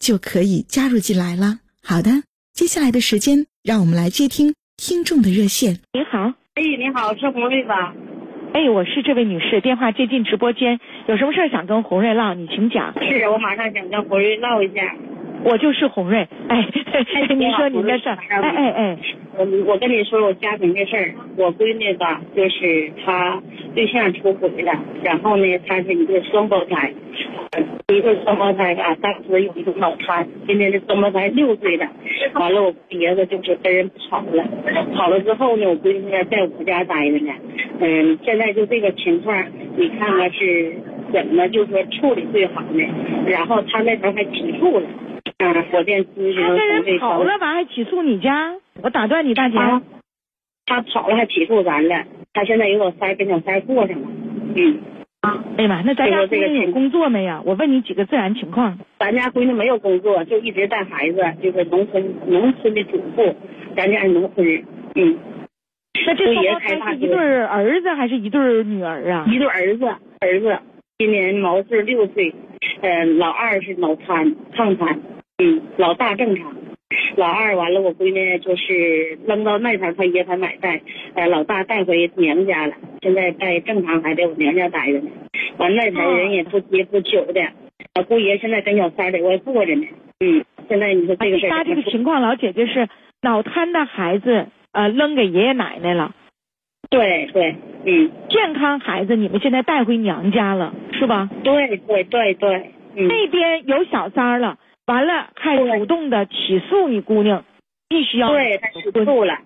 就可以加入进来了。好的，接下来的时间，让我们来接听听众的热线。您好，哎，你好，是红瑞吧？哎，我是这位女士，电话接进直播间，有什么事儿想跟红瑞唠，你请讲。是我马上想跟红瑞唠一下。我就是红瑞，哎，您 说您的事儿，哎哎哎，我我跟你说我家庭的事儿，我闺女吧，就是她对象出轨了，然后呢，她是一个双胞胎，一个双胞胎啊，当时有一个脑瘫，今年这双胞胎六岁了，完了我别的就是跟人跑了，跑了之后呢，我闺女在我家待着呢，嗯，现在就这个情况，你看看是怎么就说处理最好呢？然后他那头还起诉了。嗯，火电咨询他跟人跑了，完还起诉你家？我打断你，大姐。他跑了还起诉咱了，他现在有老三跟小三过上了。嗯。啊。哎呀妈，那咱家闺女有工作没呀？我问你几个自然情况。咱家闺女没有工作，就一直带孩子，就是农村农村的主妇。咱家是农村人。嗯。那这双胞胎是一对儿子还是一对女儿啊？一对儿子，儿子今年毛岁六岁，嗯，老二是脑瘫，抗瘫。嗯，老大正常，老二完了，我闺女就是扔到那头，他爷他奶带，呃，老大带回娘家了，现在在正常还在我娘家待着呢。完那头人也不接不求的，我姑爷现在跟小三在外坐着呢。嗯，现在你说这个事他这个情况，老姐姐是脑瘫的孩子，呃，扔给爷爷奶奶了。对对，嗯，健康孩子你们现在带回娘家了，是吧？对对对对，那边有小三了。完了，还主动的起诉你姑娘，必须要对他起诉了，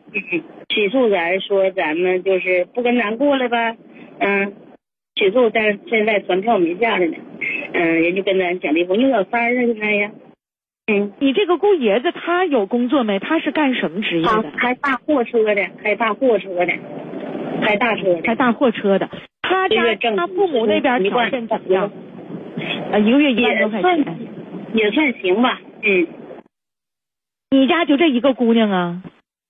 起诉咱说咱们就是不跟咱过了呗，嗯，起诉但现在传票没下来呢，嗯，人就跟咱讲离婚，你老三儿啊，开呀，嗯，你这个姑爷子他有工作没？他是干什么职业的？开大货车的，开大货车的，开大车，开大货车的。他家他父母那边条件怎么样？啊，一个月一万多块钱。也算行吧，嗯。你家就这一个姑娘啊？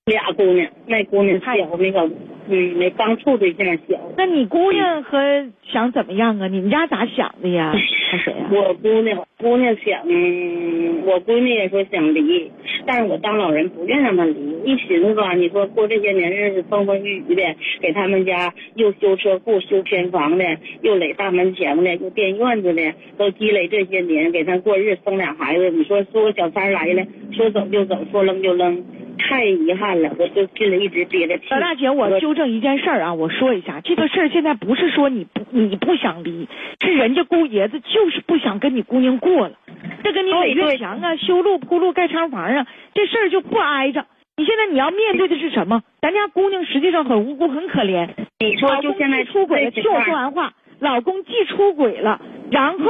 俩姑娘，那姑娘小，那个，嗯，那刚处对象小。那你姑娘和想怎么样啊？你们家咋想的呀？是谁呀？我姑娘，姑娘想，我闺女也说想离，但是我当老人不愿让她离。一寻思吧，你说过这些年日子风风雨雨的，给他们家又修车库、修偏房的，又垒大门墙的，又垫院子的，都积累这些年，给他过日生俩孩子。你说说小三来了，说走就走，说扔就扔。太遗憾了，我就心里一直憋着气。老大姐，我纠正一件事儿啊，我说一下，这个事儿现在不是说你不你不想离，是人家姑爷子就是不想跟你姑娘过了。这跟你垒院墙啊、修路铺路、盖厂房啊，这事儿就不挨着。你现在你要面对的是什么？咱家姑娘实际上很无辜、很可怜。你说就现在出轨了，听我说完话。老公既出轨了，然后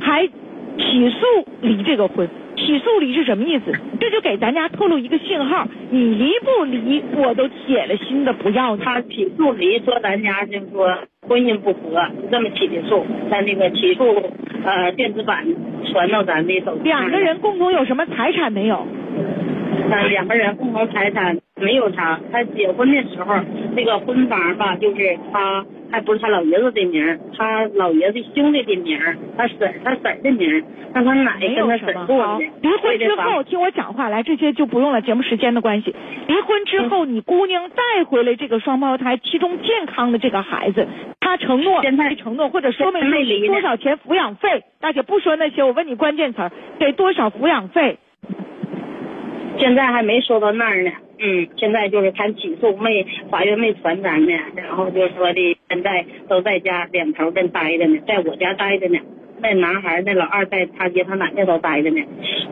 还起诉离这个婚。起诉离是什么意思？这就给咱家透露一个信号，你离不离，我都铁了心的不要他起诉离，说咱家就说婚姻不和，这么起的诉，在那个起诉呃电子版传到咱的手机两个人共同有什么财产没有？呃，两个人共同财产没有啥。他结婚的时候那个婚房吧，就是他。还不是他老爷子的名，他老爷子兄弟的名，他婶他婶的名，让他奶跟他婶过的。离婚之后，听我讲话来，这些就不用了，节目时间的关系。离婚之后，你姑娘带回来这个双胞胎，其中健康的这个孩子，他承诺，现在承诺或者说没说多少钱抚养费？大姐不说那些，我问你关键词儿，给多少抚养费？现在还没说到那儿呢，嗯，现在就是谈起诉，没法院没传咱呢，然后就说的现在都在家两头跟待着呢，在我家待着呢。那男孩那老二在他爹他奶奶都待着呢。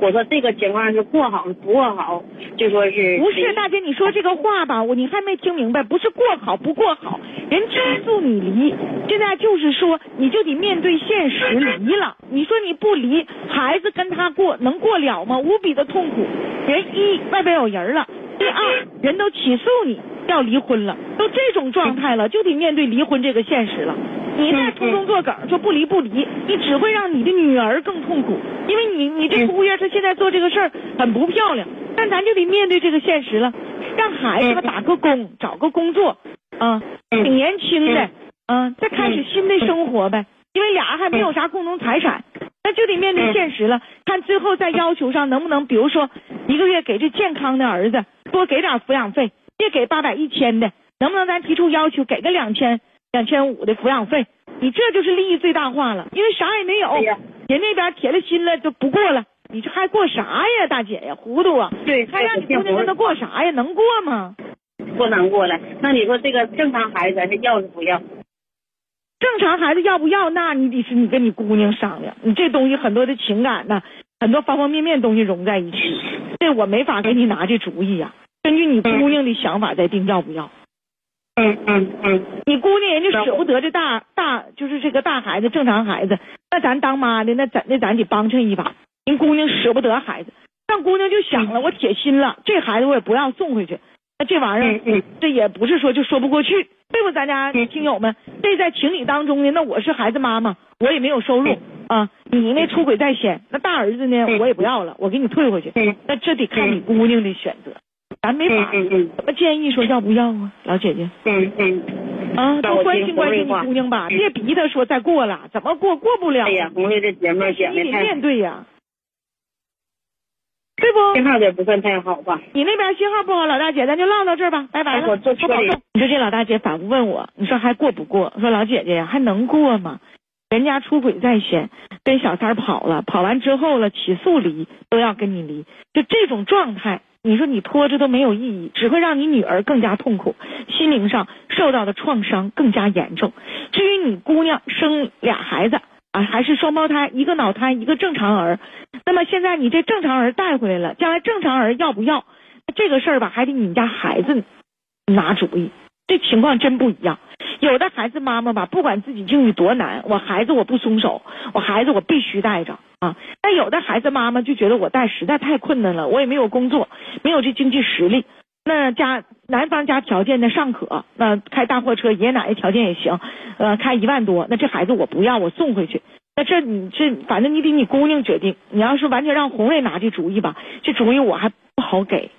我说这个情况是过好不过好，就说是不是大姐你说这个话吧，我你还没听明白，不是过好不过好，人起诉你离，现在就是说你就得面对现实离了。你说你不离，孩子跟他过能过了吗？无比的痛苦。人一外边有人了，第二人都起诉你要离婚了，都这种状态了，就得面对离婚这个现实了。你再从中作梗说不离不离，你只会让你的女儿更痛苦，因为你你这姑爷他现在做这个事儿很不漂亮，但咱就得面对这个现实了，让孩子们打个工，找个工作，啊，挺年轻的，嗯，再开始新的生活呗，因为俩人还没有啥共同财产，那就得面对现实了，看最后在要求上能不能，比如说一个月给这健康的儿子多给点抚养费，别给八百一千的，能不能咱提出要求给个两千？两千五的抚养费，你这就是利益最大化了，因为啥也没有，人那边铁了心了就不过了，你这还过啥呀，大姐呀，糊涂啊！对，还让你姑娘跟他过啥呀？能过吗？不能过了。那你说这个正常孩子咱是要是不要？正常孩子要不要？那你得是你跟你姑娘商量，你这东西很多的情感呐，很多方方面面东西融在一起，这我没法给你拿这主意呀。根据你姑娘的想法再定要不要。嗯嗯嗯，你姑娘人家舍不得这大大，就是这个大孩子，正常孩子，那咱当妈的那咱那，咱得帮衬一把。人姑娘舍不得孩子，但姑娘就想了，我铁心了，这孩子我也不让送回去。那这玩意儿，这也不是说就说不过去，对不？咱家听友们，这在情理当中呢。那我是孩子妈妈，我也没有收入啊。你那出轨在先，那大儿子呢，我也不要了，我给你退回去。那这得看你姑娘的选择。咱没法，怎么建议说要不要啊，老姐姐？嗯嗯，啊，多关心关心你姑娘吧，别逼她说再过了，怎么过过不了？哎呀，红丽这节目讲的太……你得面对呀，对不？信号也不算太好吧？你那边信号不好，老大姐，咱就唠到这儿吧，拜拜了。我坐车里。你说这老大姐反复问我，你说还过不过？说老姐姐呀，还能过吗？人家出轨在先，跟小三跑了，跑完之后了，起诉离都要跟你离，就这种状态。你说你拖着都没有意义，只会让你女儿更加痛苦，心灵上受到的创伤更加严重。至于你姑娘生俩孩子啊，还是双胞胎，一个脑瘫，一个正常儿，那么现在你这正常儿带回来了，将来正常儿要不要？这个事儿吧，还得你们家孩子拿主意。这情况真不一样。有的孩子妈妈吧，不管自己境遇多难，我孩子我不松手，我孩子我必须带着啊。但有的孩子妈妈就觉得我带实在太困难了，我也没有工作，没有这经济实力。那家男方家条件呢尚可，那开大货车，爷爷奶奶条件也行，呃，开一万多，那这孩子我不要，我送回去。那这你这反正你得你姑娘决定。你要是完全让红瑞拿这主意吧，这主意我还不好给。